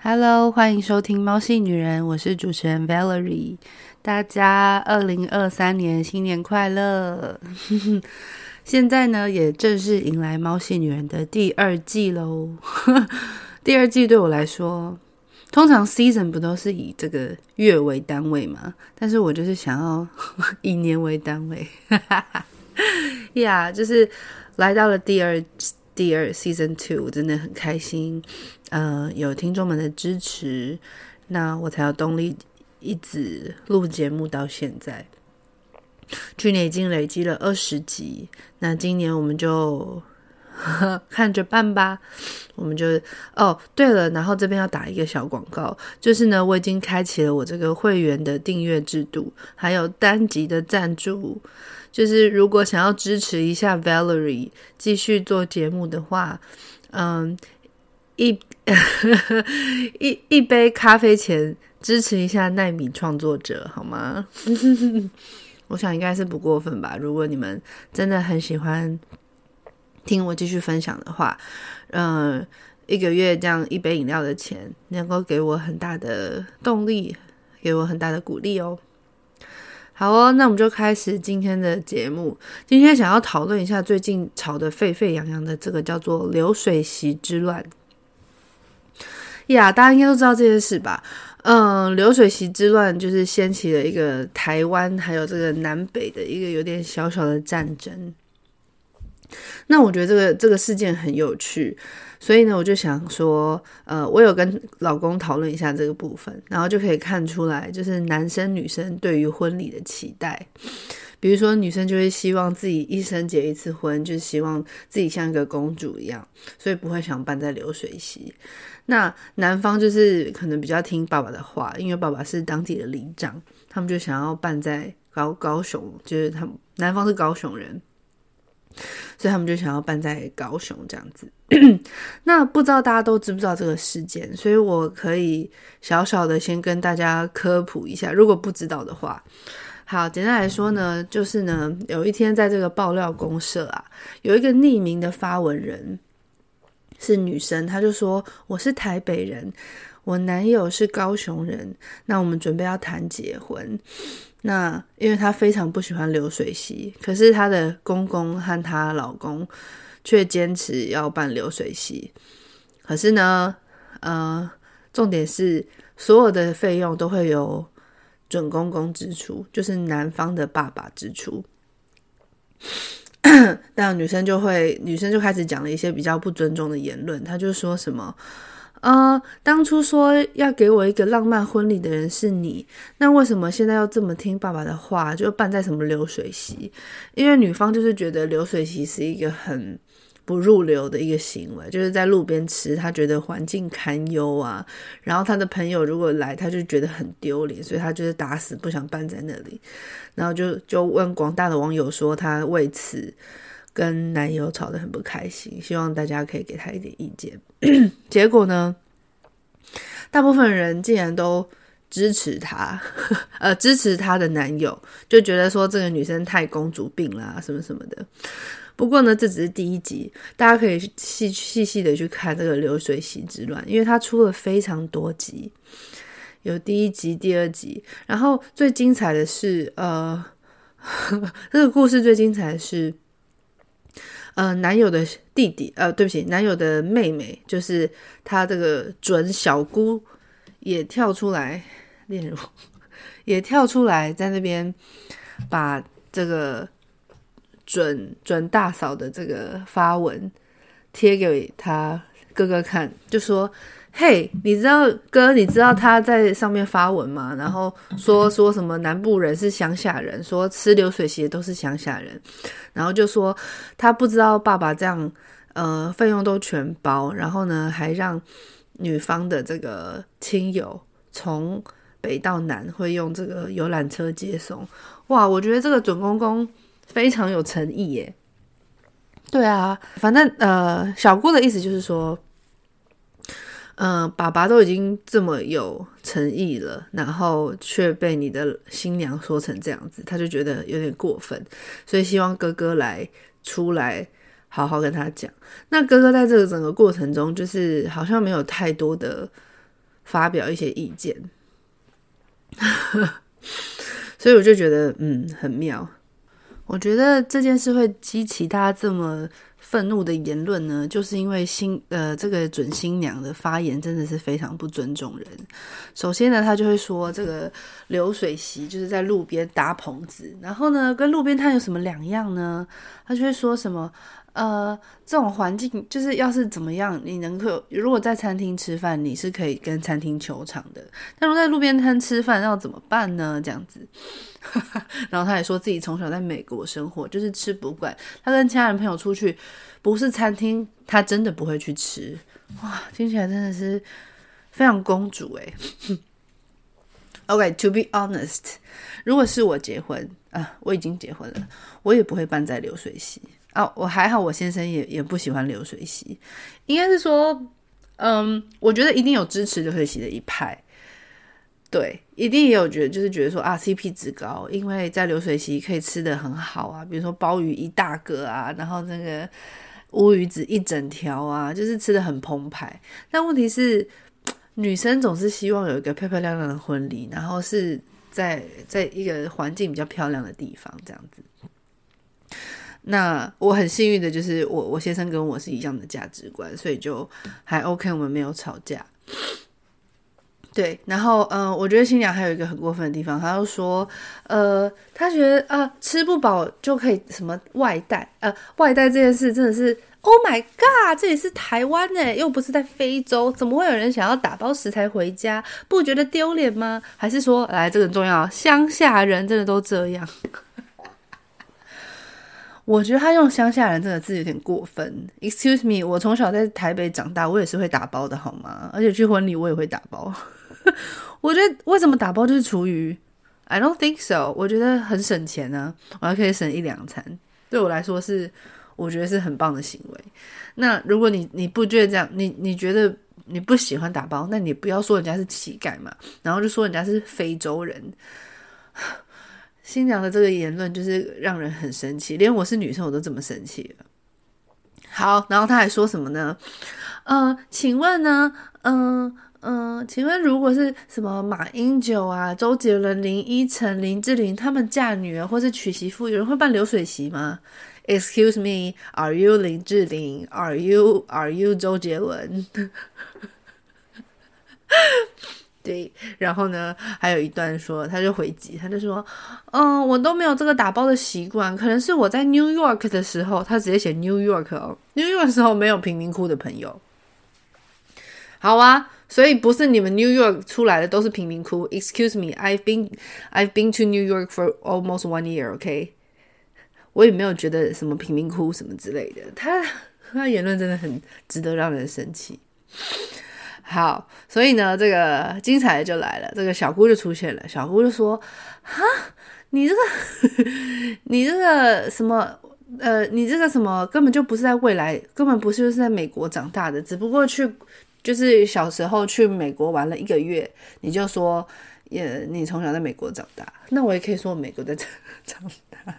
Hello，欢迎收听《猫系女人》，我是主持人 Valerie。大家二零二三年新年快乐！现在呢，也正式迎来《猫系女人》的第二季喽。第二季对我来说，通常 season 不都是以这个月为单位吗？但是我就是想要 以年为单位。呀，yeah, 就是来到了第二。第二 season two 真的很开心，呃，有听众们的支持，那我才有动力一直录节目到现在。去年已经累积了二十集，那今年我们就 看着办吧。我们就哦，对了，然后这边要打一个小广告，就是呢，我已经开启了我这个会员的订阅制度，还有单集的赞助。就是如果想要支持一下 Valerie 继续做节目的话，嗯，一 一一杯咖啡钱支持一下奈米创作者好吗？我想应该是不过分吧。如果你们真的很喜欢听我继续分享的话，嗯，一个月这样一杯饮料的钱，能够给我很大的动力，给我很大的鼓励哦。好哦，那我们就开始今天的节目。今天想要讨论一下最近吵得沸沸扬扬的这个叫做流水席之乱。呀，大家应该都知道这件事吧？嗯，流水席之乱就是掀起了一个台湾还有这个南北的一个有点小小的战争。那我觉得这个这个事件很有趣。所以呢，我就想说，呃，我有跟老公讨论一下这个部分，然后就可以看出来，就是男生女生对于婚礼的期待。比如说，女生就会希望自己一生结一次婚，就希望自己像一个公主一样，所以不会想办在流水席。那男方就是可能比较听爸爸的话，因为爸爸是当地的里长，他们就想要办在高高雄，就是他男方是高雄人。所以他们就想要办在高雄这样子。那不知道大家都知不知道这个事件？所以我可以小小的先跟大家科普一下，如果不知道的话。好，简单来说呢，就是呢，有一天在这个爆料公社啊，有一个匿名的发文人是女生，她就说：“我是台北人，我男友是高雄人，那我们准备要谈结婚。”那因为她非常不喜欢流水席，可是她的公公和她老公却坚持要办流水席。可是呢，呃，重点是所有的费用都会由准公公支出，就是男方的爸爸支出。但女生就会，女生就开始讲了一些比较不尊重的言论，她就说什么。呃，当初说要给我一个浪漫婚礼的人是你，那为什么现在要这么听爸爸的话，就办在什么流水席？因为女方就是觉得流水席是一个很不入流的一个行为，就是在路边吃，她觉得环境堪忧啊。然后她的朋友如果来，她就觉得很丢脸，所以她就是打死不想办在那里。然后就就问广大的网友说，她为此。跟男友吵得很不开心，希望大家可以给他一点意见。结果呢，大部分人竟然都支持他，呃，支持他的男友，就觉得说这个女生太公主病啦，什么什么的。不过呢，这只是第一集，大家可以细细细的去看这个流水席之乱，因为它出了非常多集，有第一集、第二集，然后最精彩的是，呃，这个故事最精彩的是。呃，男友的弟弟，呃，对不起，男友的妹妹，就是他这个准小姑，也跳出来，例如，也跳出来在那边把这个准准大嫂的这个发文贴给他哥哥看，就说。嘿，你知道哥，你知道他在上面发文吗？然后说说什么南部人是乡下人，说吃流水席都是乡下人，然后就说他不知道爸爸这样，呃，费用都全包，然后呢还让女方的这个亲友从北到南会用这个游览车接送。哇，我觉得这个准公公非常有诚意耶。对啊，反正呃，小姑的意思就是说。嗯、爸爸都已经这么有诚意了，然后却被你的新娘说成这样子，他就觉得有点过分，所以希望哥哥来出来好好跟他讲。那哥哥在这个整个过程中，就是好像没有太多的发表一些意见。所以我就觉得，嗯，很妙。我觉得这件事会激起他这么愤怒的言论呢，就是因为新呃这个准新娘的发言真的是非常不尊重人。首先呢，他就会说这个流水席就是在路边搭棚子，然后呢，跟路边摊有什么两样呢？他就会说什么。呃，这种环境就是要是怎么样，你能够如果在餐厅吃饭，你是可以跟餐厅求偿的。但如果在路边摊吃饭，要怎么办呢？这样子，然后他也说自己从小在美国生活，就是吃不惯。他跟家人朋友出去，不是餐厅，他真的不会去吃。哇，听起来真的是非常公主诶。OK，to be honest，如果是我结婚啊，我已经结婚了，我也不会办在流水席。啊，我还好，我先生也也不喜欢流水席，应该是说，嗯，我觉得一定有支持流水席的一派，对，一定也有觉得就是觉得说啊，CP 值高，因为在流水席可以吃得很好啊，比如说鲍鱼一大个啊，然后那个乌鱼子一整条啊，就是吃得很澎湃。但问题是，女生总是希望有一个漂漂亮亮的婚礼，然后是在在一个环境比较漂亮的地方这样子。那我很幸运的就是我我先生跟我是一样的价值观，所以就还 OK，我们没有吵架。对，然后嗯、我觉得新娘还有一个很过分的地方，她就说，呃，她觉得啊、呃，吃不饱就可以什么外带，呃，外带这件事真的是，Oh my God，这里是台湾诶，又不是在非洲，怎么会有人想要打包食材回家？不觉得丢脸吗？还是说，来，这个很重要，乡下人真的都这样？我觉得他用“乡下人”这个字有点过分。Excuse me，我从小在台北长大，我也是会打包的，好吗？而且去婚礼我也会打包。我觉得为什么打包就是厨余？I don't think so。我觉得很省钱呢、我还可以省一两餐。对我来说是，我觉得是很棒的行为。那如果你你不觉得这样，你你觉得你不喜欢打包，那你不要说人家是乞丐嘛，然后就说人家是非洲人。新娘的这个言论就是让人很生气，连我是女生我都这么生气了。好，然后他还说什么呢？呃，请问呢？嗯、嗯、请问如果是什么马英九啊、周杰伦、林依晨、林志玲他们嫁女儿或是娶媳妇，有人会办流水席吗？Excuse me，Are you 林志玲？Are you Are you 周杰伦？对，然后呢，还有一段说，他就回击，他就说，嗯，我都没有这个打包的习惯，可能是我在 New York 的时候，他直接写 New York 哦，New York 的时候没有贫民窟的朋友。好啊，所以不是你们 New York 出来的都是贫民窟。Excuse me，I've been I've been to New York for almost one year，OK？我也没有觉得什么贫民窟什么之类的，他他言论真的很值得让人生气。好，所以呢，这个精彩的就来了，这个小姑就出现了。小姑就说：“哈，你这个，你这个什么，呃，你这个什么，根本就不是在未来，根本不是就是在美国长大的，只不过去就是小时候去美国玩了一个月，你就说，也你从小在美国长大，那我也可以说美国在长长大。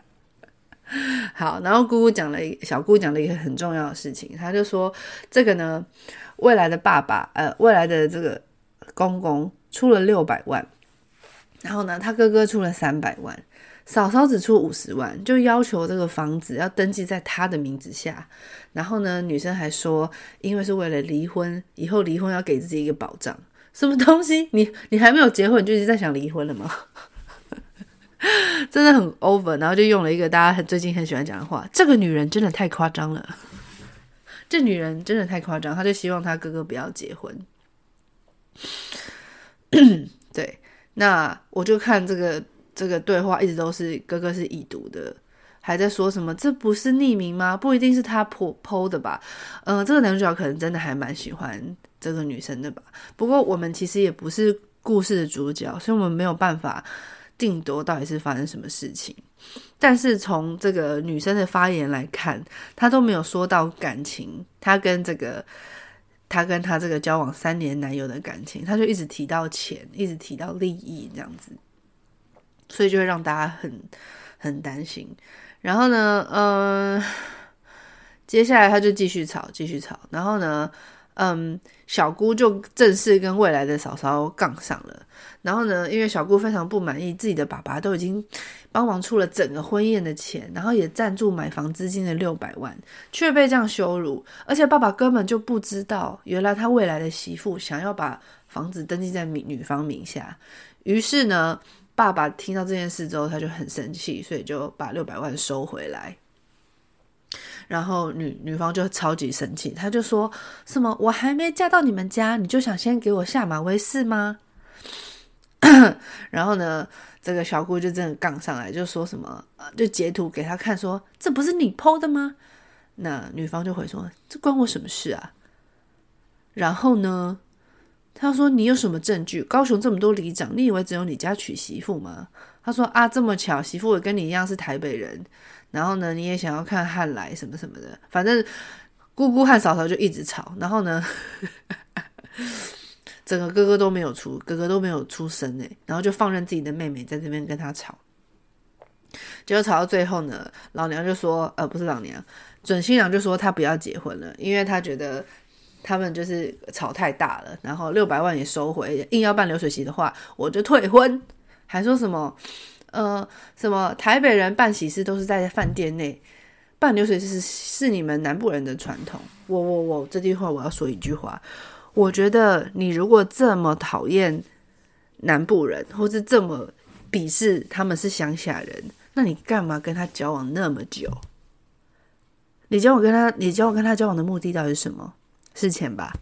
好，然后姑姑讲了一小姑讲了一个很重要的事情，她就说这个呢。”未来的爸爸，呃，未来的这个公公出了六百万，然后呢，他哥哥出了三百万，嫂嫂只出五十万，就要求这个房子要登记在他的名字下。然后呢，女生还说，因为是为了离婚，以后离婚要给自己一个保障。什么东西？你你还没有结婚，就一直在想离婚了吗？真的很 over。然后就用了一个大家很最近很喜欢讲的话：这个女人真的太夸张了。这女人真的太夸张，她就希望她哥哥不要结婚。对，那我就看这个这个对话，一直都是哥哥是已读的，还在说什么这不是匿名吗？不一定是他 po 的吧？嗯、这个男主角可能真的还蛮喜欢这个女生的吧？不过我们其实也不是故事的主角，所以我们没有办法定夺到底是发生什么事情。但是从这个女生的发言来看，她都没有说到感情，她跟这个她跟她这个交往三年男友的感情，她就一直提到钱，一直提到利益这样子，所以就会让大家很很担心。然后呢，嗯、接下来他就继续吵，继续吵。然后呢，嗯，小姑就正式跟未来的嫂嫂杠上了。然后呢，因为小姑非常不满意自己的爸爸都已经帮忙出了整个婚宴的钱，然后也赞助买房资金的六百万，却被这样羞辱，而且爸爸根本就不知道，原来他未来的媳妇想要把房子登记在女方名下。于是呢，爸爸听到这件事之后，他就很生气，所以就把六百万收回来。然后女女方就超级生气，她就说什么：“我还没嫁到你们家，你就想先给我下马威是吗？” 然后呢，这个小姑就真的杠上来，就说什么，就截图给他看说，这不是你 PO 的吗？那女方就回说，这关我什么事啊？然后呢，他说你有什么证据？高雄这么多里长，你以为只有你家娶媳妇吗？他说啊，这么巧，媳妇也跟你一样是台北人，然后呢，你也想要看汉来什么什么的，反正姑姑和嫂嫂就一直吵，然后呢。整个哥哥都没有出，哥哥都没有出声诶，然后就放任自己的妹妹在这边跟他吵，结果吵到最后呢，老娘就说，呃，不是老娘，准新娘就说她不要结婚了，因为她觉得他们就是吵太大了，然后六百万也收回，硬要办流水席的话，我就退婚，还说什么，呃，什么台北人办喜事都是在饭店内办流水席是是你们南部人的传统，我我我这句话我要说一句话。我觉得你如果这么讨厌南部人，或是这么鄙视他们是乡下人，那你干嘛跟他交往那么久？你交往跟他，你交往跟他交往的目的到底是什么？是钱吧？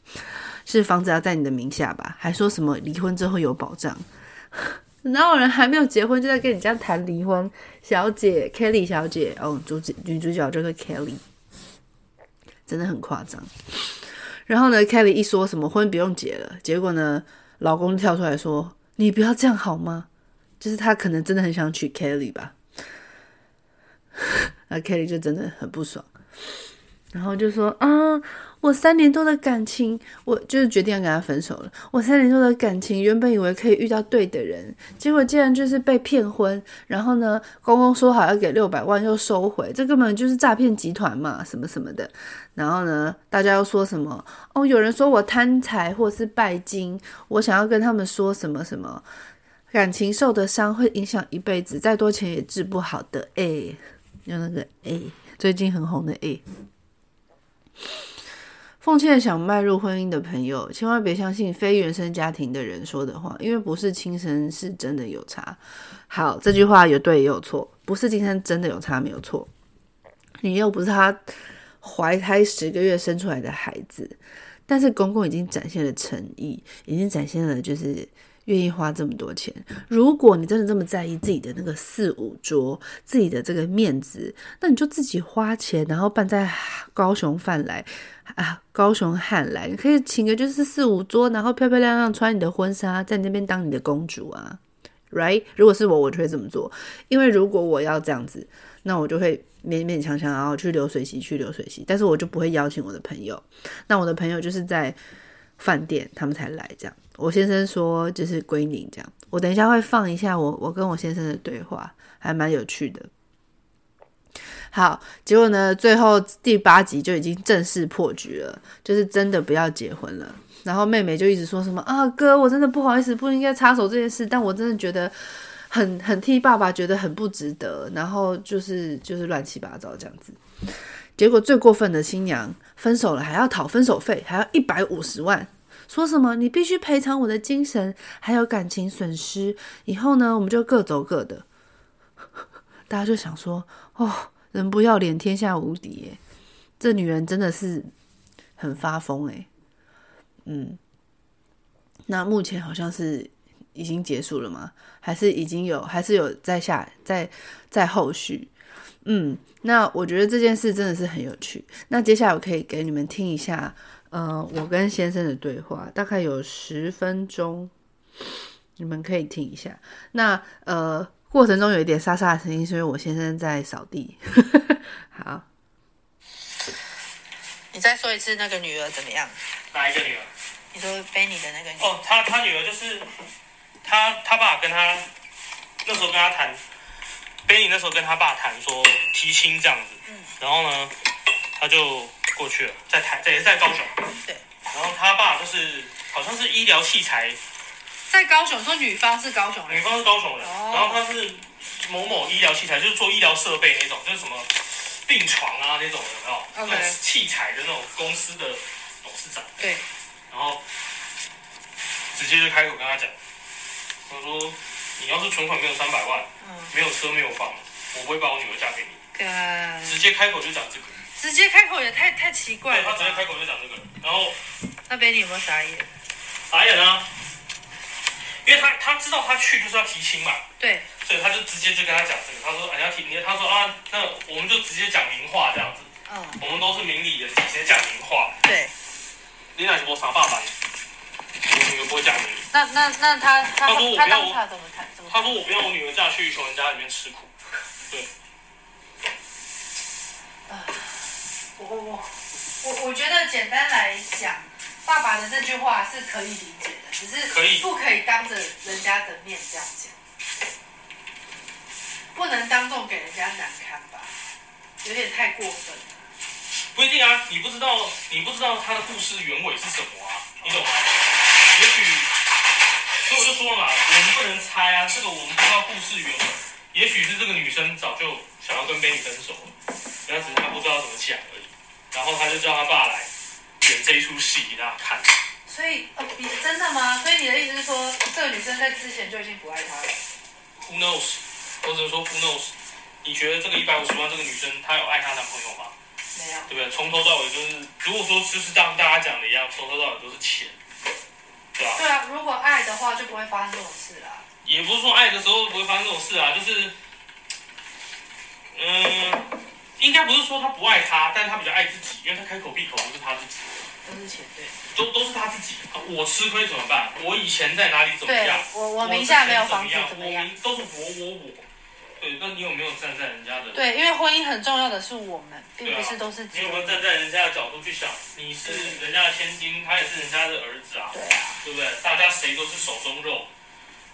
是房子要在你的名下吧？还说什么离婚之后有保障？哪有人还没有结婚就在跟你家谈离婚？小姐，Kelly 小姐，哦，主角女主角就是 Kelly，真的很夸张。然后呢，Kelly 一说什么婚不用结了，结果呢，老公跳出来说：“你不要这样好吗？”就是他可能真的很想娶 Kelly 吧，那 Kelly 就真的很不爽。然后就说啊，我三年多的感情，我就是决定要跟他分手了。我三年多的感情，原本以为可以遇到对的人，结果竟然就是被骗婚。然后呢，公公说好要给六百万，又收回，这根本就是诈骗集团嘛，什么什么的。然后呢，大家又说什么？哦，有人说我贪财或是拜金，我想要跟他们说什么什么，感情受的伤会影响一辈子，再多钱也治不好的。哎，用那个哎，最近很红的哎。奉劝想迈入婚姻的朋友，千万别相信非原生家庭的人说的话，因为不是亲生是真的有差。好，这句话有对也有错，不是今生真的有差没有错。你又不是他怀胎十个月生出来的孩子，但是公公已经展现了诚意，已经展现了就是。愿意花这么多钱，如果你真的这么在意自己的那个四五桌，自己的这个面子，那你就自己花钱，然后办在高雄饭来啊，高雄汉来，你可以请个就是四五桌，然后漂漂亮亮穿你的婚纱，在那边当你的公主啊，right？如果是我，我就会这么做，因为如果我要这样子，那我就会勉勉强强，然后去流水席，去流水席，但是我就不会邀请我的朋友，那我的朋友就是在饭店，他们才来这样。我先生说就是归宁这样，我等一下会放一下我我跟我先生的对话，还蛮有趣的。好，结果呢，最后第八集就已经正式破局了，就是真的不要结婚了。然后妹妹就一直说什么啊哥，我真的不好意思，不应该插手这件事，但我真的觉得很很替爸爸觉得很不值得。然后就是就是乱七八糟这样子。结果最过分的新娘分手了还要讨分手费，还要一百五十万。说什么？你必须赔偿我的精神还有感情损失。以后呢，我们就各走各的。大家就想说：哦，人不要脸，天下无敌耶！这女人真的是很发疯诶。嗯，那目前好像是已经结束了吗？还是已经有？还是有在下在在后续？嗯，那我觉得这件事真的是很有趣。那接下来我可以给你们听一下。呃，我跟先生的对话大概有十分钟，你们可以听一下。那呃，过程中有一点沙沙的声音，是因为我先生在扫地。好，你再说一次那个女儿怎么样？哪一个女儿？你说背你的那个女儿？哦，他他女儿就是他他爸跟他那时候跟他谈，背你那时候跟他爸谈说提亲这样子，嗯，然后呢，他就。过去了，在台，在也是在高雄。对。然后他爸就是好像是医疗器材，在高雄，说女方是高雄人，女方是高雄人，哦、然后他是某某医疗器材，就是做医疗设备那种，就是什么病床啊那种有没有？Okay. 那种器材的那种公司的董事长。对，然后直接就开口跟他讲，他说：“你要是存款没有三百万，嗯，没有车没有房，我不会把我女儿嫁给你。”直接开口就讲这个。直接开口也太太奇怪他直接开口就讲这个，然后那边你有没有傻眼？傻眼啊！因为他他知道他去就是要提亲嘛。对。所以他就直接就跟他讲这个，他说：“你，要提，他说啊，那我们就直接讲明话这样子。嗯。我们都是明理的，直接讲明话。对。你那是我傻爸爸，我女儿不会嫁给你。那那那他他他说我不要他他怎么谈？他说我不要我女儿嫁去穷人家里面吃苦。对。啊。我我我我觉得简单来讲，爸爸的这句话是可以理解的，只是不可以当着人家的面这样讲，不能当众给人家难堪吧，有点太过分了。不一定啊，你不知道你不知道他的故事原委是什么啊，你懂吗？也许，所以我就说了嘛，我们不能猜啊，这个我们不知道故事原委，也许是这个女生早就想要跟 Benny 分手了，但只是她不知道怎么讲而已。然后她就叫她爸来演这一出戏给大家看。所以，哦，你真的吗？所以你的意思是说，这个女生在之前就已经不爱他了？Who knows？或者说 Who knows？你觉得这个一百五十万这个女生，她有爱她男朋友吗？没有，对不对？从头到尾就是，如果说就是像大家讲的一样，从头到尾都是钱，对吧？对啊，如果爱的话，就不会发生这种事啦。也不是说爱的时候不会发生这种事啊，就是，嗯。应该不是说他不爱他，但是他比较爱自己，因为他开口闭口都是他自己，都是钱，对，都都是他自己。我吃亏怎么办？我以前在哪里怎么样？我我名下没有房子怎么样？都是我我我。对，那你有没有站在人家的？对，因为婚姻很重要的是我们，并不是都是。你有没有站在人家的角度去想？你是人家的千金，他也是人家的儿子啊。对啊。对不对？大家谁都是手中肉，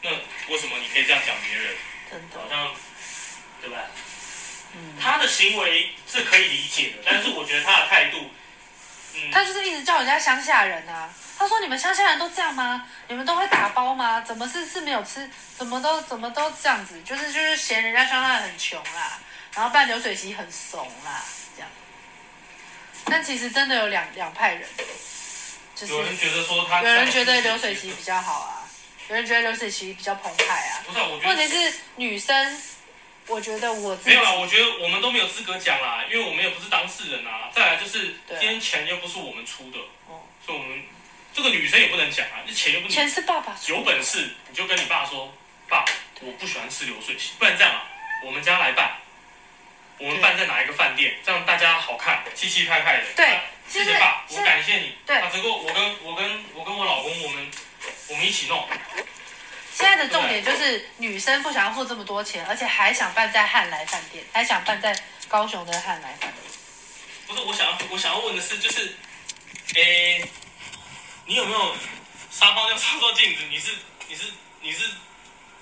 那为什么你可以这样讲别人？真的。好像，对吧？他的行为是可以理解的，但是我觉得他的态度，嗯，他就是一直叫人家乡下人啊。他说：“你们乡下人都这样吗？你们都会打包吗？怎么是是没有吃？怎么都怎么都这样子？就是就是嫌人家乡下人很穷啦，然后办流水席很怂啦，这样。但其实真的有两两派人，就是有人觉得说他，有人觉得流水席比较好啊，有人觉得流水席比较澎湃啊。不是，我觉得问题是女生。”我觉得我没有啦，我觉得我们都没有资格讲啦，因为我们也不是当事人啊。再来就是今天钱又不是我们出的，哦，所以我们这个女生也不能讲啊，这钱又不是。钱是爸爸出的。有本事你就跟你爸说，爸，我不喜欢吃流水席，不然这样啊，我们家来办，我们办在哪一个饭店，这样大家好看，气气派派的。对，谢谢爸，我感谢你。对，啊，这个我跟我跟我跟我老公，我们我们一起弄。现在的重点就是女生不想要付这么多钱，而且还想办在汉来饭店，还想办在高雄的汉来饭店。不是，我想要我想要问的是，就是，诶，你有没有沙发要照照镜子？你是你是你是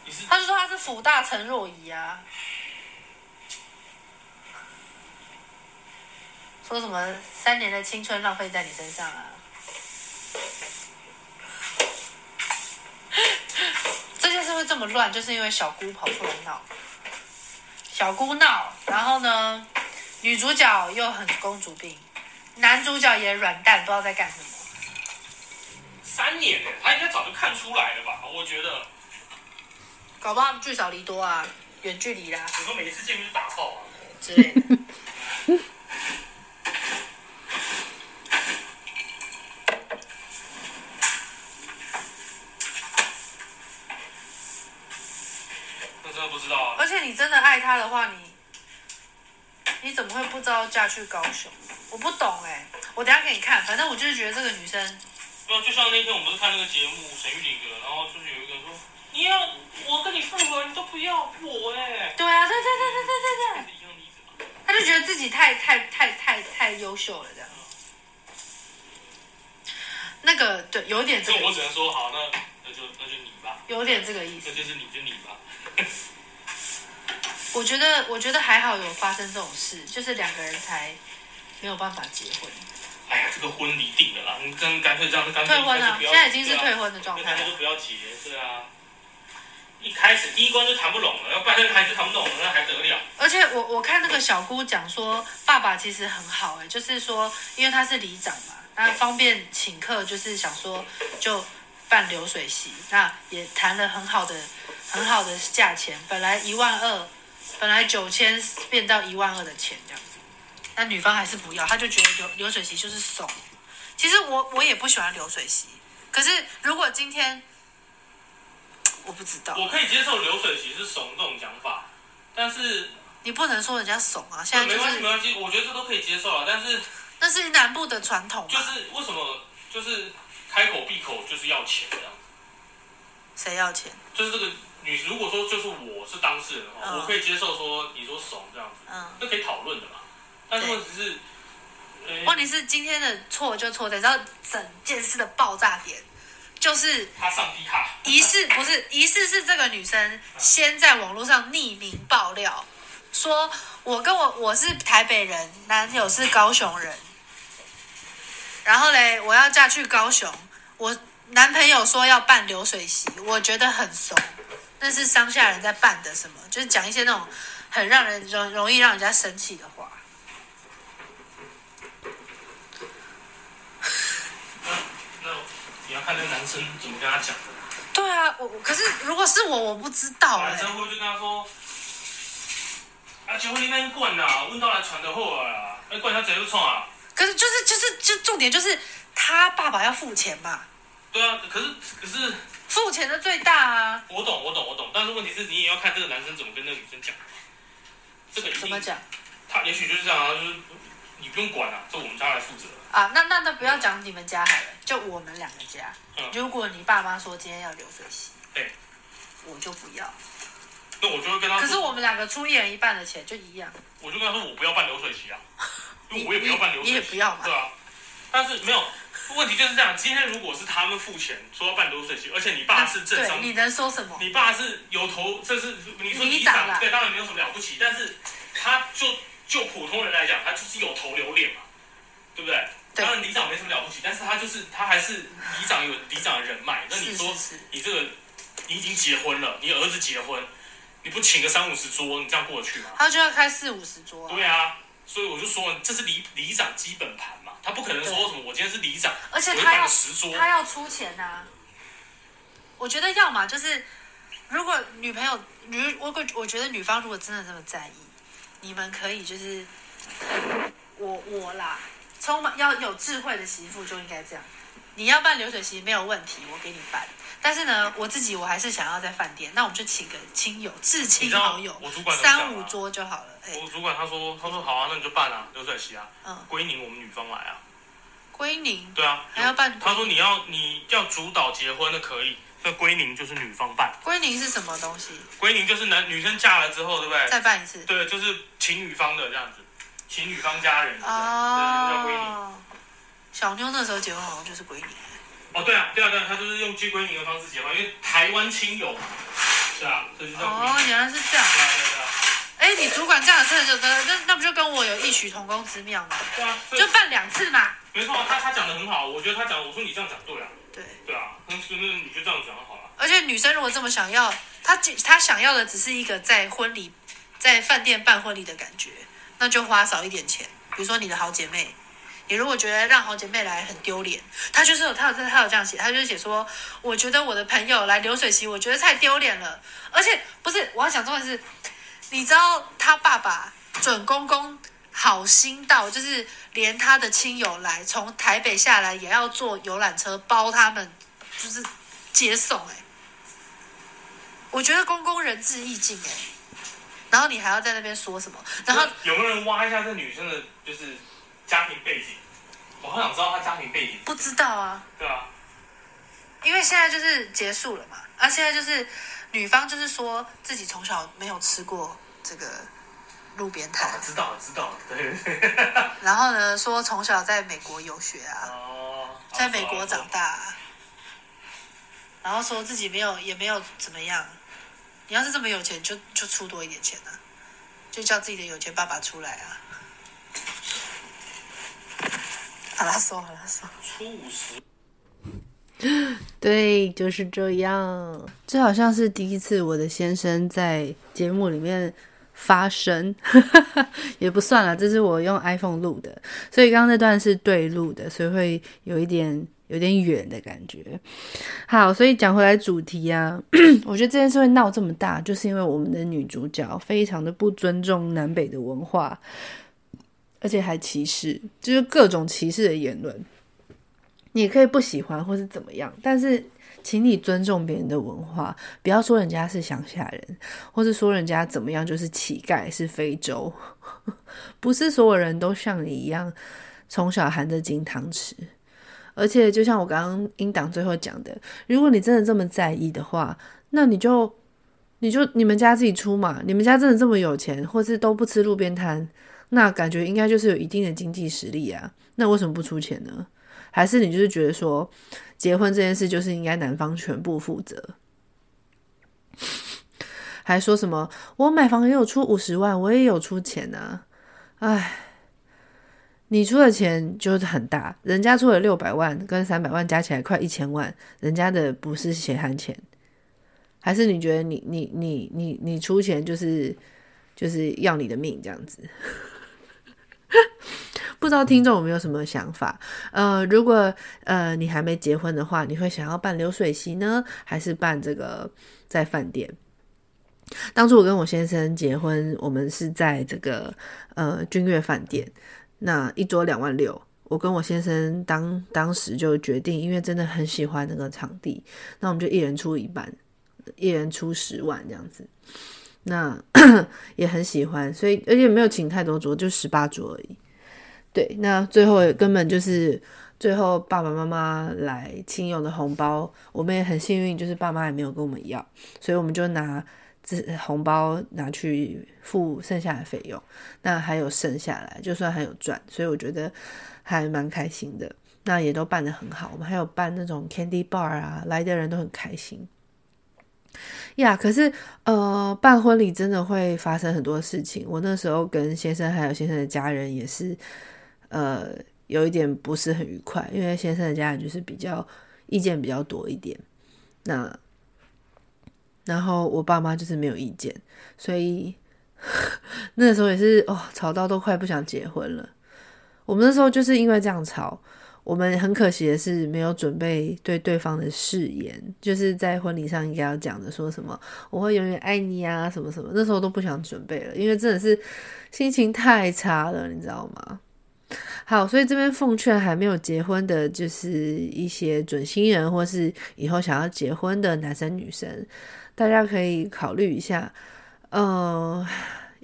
你是？他就说他是辅大陈若仪啊，说什么三年的青春浪费在你身上啊？这件事会这么乱，就是因为小姑跑出来闹。小姑闹，然后呢，女主角又很公主病，男主角也软蛋，不知道在干什么。三年了，他应该早就看出来了吧？我觉得。搞不好聚少离多啊，远距离啦。你说每一次见面就打炮啊？之类的。而且你真的爱他的话，你你怎么会不知道嫁去高雄？我不懂哎，我等下给你看。反正我就是觉得这个女生，对啊，就像那天我们不是看那个节目沈玉琳哥，然后就是有一个人说，你要我跟你复合，你都不要我哎。对啊，对对对对对对对。他就觉得自己太太太太太优秀了这样。那个对，有点这个。我只能说好，那那就那就你吧。有点这个意思。那就是你就你吧。我觉得，我觉得还好有发生这种事，就是两个人才没有办法结婚。哎呀，这个婚离定了啦，你真干脆这样，干脆退婚了，现在已经是退婚的状态，就不要结，对啊。一开始第一关就谈不拢了，要不然还是谈不拢了，那还得了？而且我我看那个小姑讲说，爸爸其实很好哎，就是说，因为他是里长嘛，那方便请客，就是想说就办流水席，那也谈了很好的很好的价钱，本来一万二，本来九千变到一万二的钱这样子，但女方还是不要，她就觉得流流水席就是怂。其实我我也不喜欢流水席，可是如果今天。我不知道，我可以接受流水席是怂这种讲法，但是你不能说人家怂啊。现在、就是、没关系没关系，我觉得这都可以接受啊。但是那是南部的传统，就是为什么就是开口闭口就是要钱这样子？谁要钱？就是这个女，如果说就是我是当事人的话，嗯、我可以接受说你说怂这样子，嗯，这可以讨论的嘛。但是问题是，问题是今天的错就错在，然后整件事的爆炸点。就是他上低卡，疑似不是疑似是这个女生先在网络上匿名爆料，说我跟我我是台北人，男友是高雄人，然后嘞我要嫁去高雄，我男朋友说要办流水席，我觉得很怂，那是乡下人在办的什么，就是讲一些那种很让人容容易让人家生气的话。你要看那个男生怎么跟他讲的。对啊，我可是如果是我，我不知道哎、欸。男生会就跟他说：“啊，结婚你那管啦，问到来传的货啊，那管他怎样创啊？”可是就是就是就重点就是他爸爸要付钱嘛。对啊，可是可是付钱的最大啊。我懂我懂我懂，但是问题是你也要看这个男生怎么跟那个女生讲。这个怎么讲？他也许就是这样啊，就是你不用管了、啊，这我们家来负责。啊，那那那不要讲你们家好了，就我们两个家。嗯。如果你爸妈说今天要流水席，对，我就不要。那我就会跟他说。可是我们两个出一人一半的钱就一样。我就跟他说，我不要办流水席啊，因为我也不要办流水席。你也不要嘛？对啊。但是没有问题就是这样，今天如果是他们付钱说要办流水席，而且你爸是正商，你能说什么？你爸是有头，这是你说里长，对，当然没有什么了不起，但是他就就普通人来讲，他就是有头有脸嘛，对不对？当然里长没什么了不起，但是他就是他还是里长有里长的人脉。那你说你这个你已经结婚了，你儿子结婚，你不请个三五十桌，你这样过得去吗？他就要开四五十桌。对啊，所以我就说这是里里长基本盘嘛，他不可能说什么我今天是里长，而且他要他要出钱呐、啊。我觉得要嘛就是，如果女朋友女我我觉得女方如果真的这么在意，你们可以就是我我啦。充满要有智慧的媳妇就应该这样，你要办流水席没有问题，我给你办。但是呢，我自己我还是想要在饭店，那我们就请个亲友、至亲好友，我主管三五桌就好了。我主管他说，他说好啊，那你就办啊，流水席啊。嗯。归宁我们女方来啊。归宁。对啊。还要办？他说你要你要主导结婚的可以，那归宁就是女方办。归宁是什么东西？归宁就是男女生嫁了之后，对不对？再办一次。对，就是请女方的这样子。请女方家人哦，对，叫归宁。小妞那时候结婚好像就是归宁。哦，对啊，对啊，对啊，他就是用寄归宁的方式结婚，因为台湾亲友嘛，是啊，所以就。哦，原来是这样。对啊，对啊。哎，你主管这样子就跟那那不就跟我有异曲同工之妙吗？对啊，就办两次嘛。没错，他他讲的很好，我觉得他讲，我说你这样讲对啊。对。对啊，那那你就这样讲就好了。而且女生如果这么想要，她她想要的只是一个在婚礼在饭店办婚礼的感觉。那就花少一点钱，比如说你的好姐妹，你如果觉得让好姐妹来很丢脸，她就是有，她有，她有这样写，她就是写说，我觉得我的朋友来流水席，我觉得太丢脸了，而且不是，我要讲重点是，你知道他爸爸准公公好心到，就是连他的亲友来从台北下来也要坐游览车包他们，就是接送哎、我觉得公公仁至义尽哎。然后你还要在那边说什么？然后有没有人挖一下这女生的，就是家庭背景？我很想知道他家庭背景。不知道啊。对啊。因为现在就是结束了嘛，啊，现在就是女方就是说自己从小没有吃过这个路边摊。知道了，知道了，对。然后呢，说从小在美国游学啊，哦，在美国长大啊，然后说自己没有也没有怎么样。你要是这么有钱，就就出多一点钱啊，就叫自己的有钱爸爸出来啊！好了，说好了，说。初五十。对，就是这样。这好像是第一次我的先生在节目里面发声，也不算了，这是我用 iPhone 录的，所以刚刚那段是对录的，所以会有一点有点远的感觉。好，所以讲回来主题啊，我觉得这件事会闹这么大，就是因为我们的女主角非常的不尊重南北的文化，而且还歧视，就是各种歧视的言论。你可以不喜欢或是怎么样，但是请你尊重别人的文化，不要说人家是乡下人，或是说人家怎么样就是乞丐是非洲，不是所有人都像你一样从小含着金汤匙。而且就像我刚刚英党最后讲的，如果你真的这么在意的话，那你就你就你们家自己出嘛，你们家真的这么有钱，或是都不吃路边摊，那感觉应该就是有一定的经济实力啊，那为什么不出钱呢？还是你就是觉得说，结婚这件事就是应该男方全部负责？还说什么我买房也有出五十万，我也有出钱啊？哎，你出的钱就是很大，人家出了六百万跟三百万加起来快一千万，人家的不是血汗钱？还是你觉得你你你你你出钱就是就是要你的命这样子？不知道听众有没有什么想法？呃，如果呃你还没结婚的话，你会想要办流水席呢，还是办这个在饭店？当初我跟我先生结婚，我们是在这个呃君悦饭店，那一桌两万六。我跟我先生当当时就决定，因为真的很喜欢那个场地，那我们就一人出一半，一人出十万这样子。那 也很喜欢，所以而且没有请太多桌，就十八桌而已。对，那最后也根本就是最后爸爸妈妈来亲友的红包，我们也很幸运，就是爸妈也没有跟我们要，所以我们就拿这红包拿去付剩下的费用，那还有剩下来，就算还有赚，所以我觉得还蛮开心的。那也都办得很好，我们还有办那种 candy bar 啊，来的人都很开心。呀，可是呃，办婚礼真的会发生很多事情。我那时候跟先生还有先生的家人也是。呃，有一点不是很愉快，因为先生的家人就是比较意见比较多一点，那然后我爸妈就是没有意见，所以 那时候也是哦，吵到都快不想结婚了。我们那时候就是因为这样吵，我们很可惜的是没有准备对对方的誓言，就是在婚礼上应该要讲的，说什么我会永远爱你啊，什么什么，那时候都不想准备了，因为真的是心情太差了，你知道吗？好，所以这边奉劝还没有结婚的，就是一些准新人，或是以后想要结婚的男生女生，大家可以考虑一下。呃，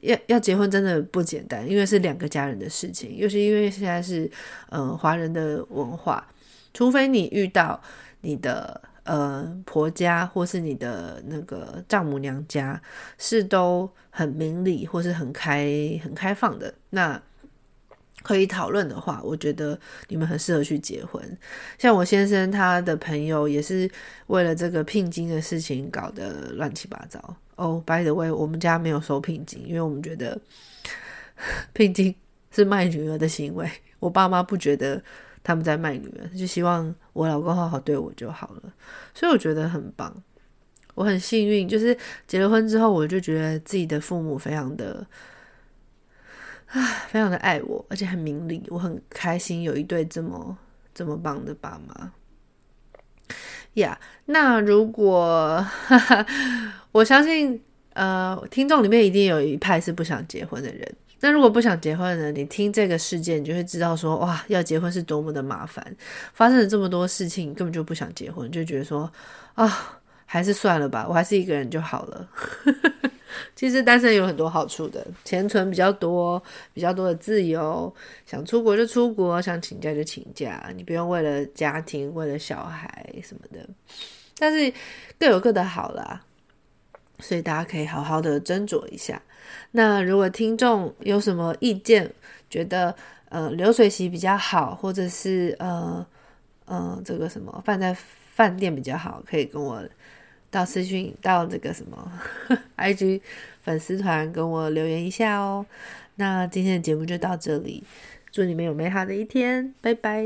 要要结婚真的不简单，因为是两个家人的事情，又是因为现在是呃华人的文化，除非你遇到你的呃婆家或是你的那个丈母娘家是都很明理或是很开很开放的，那。可以讨论的话，我觉得你们很适合去结婚。像我先生他的朋友也是为了这个聘金的事情搞得乱七八糟。哦，by the way，我们家没有收聘金，因为我们觉得 聘金是卖女儿的行为。我爸妈不觉得他们在卖女儿，就希望我老公好好对我就好了。所以我觉得很棒，我很幸运，就是结了婚之后，我就觉得自己的父母非常的。啊，非常的爱我，而且很明理，我很开心有一对这么这么棒的爸妈。呀、那如果哈哈，我相信，呃，听众里面一定有一派是不想结婚的人。那如果不想结婚的人，你听这个事件，你就会知道说，哇，要结婚是多么的麻烦，发生了这么多事情，根本就不想结婚，就觉得说，啊，还是算了吧，我还是一个人就好了。其实单身有很多好处的，钱存比较多，比较多的自由，想出国就出国，想请假就请假，你不用为了家庭、为了小孩什么的。但是各有各的好啦，所以大家可以好好的斟酌一下。那如果听众有什么意见，觉得呃流水席比较好，或者是呃呃这个什么饭在饭店比较好，可以跟我。到私讯到这个什么 ig 粉丝团跟我留言一下哦。那今天的节目就到这里祝你们有美好的一天拜拜。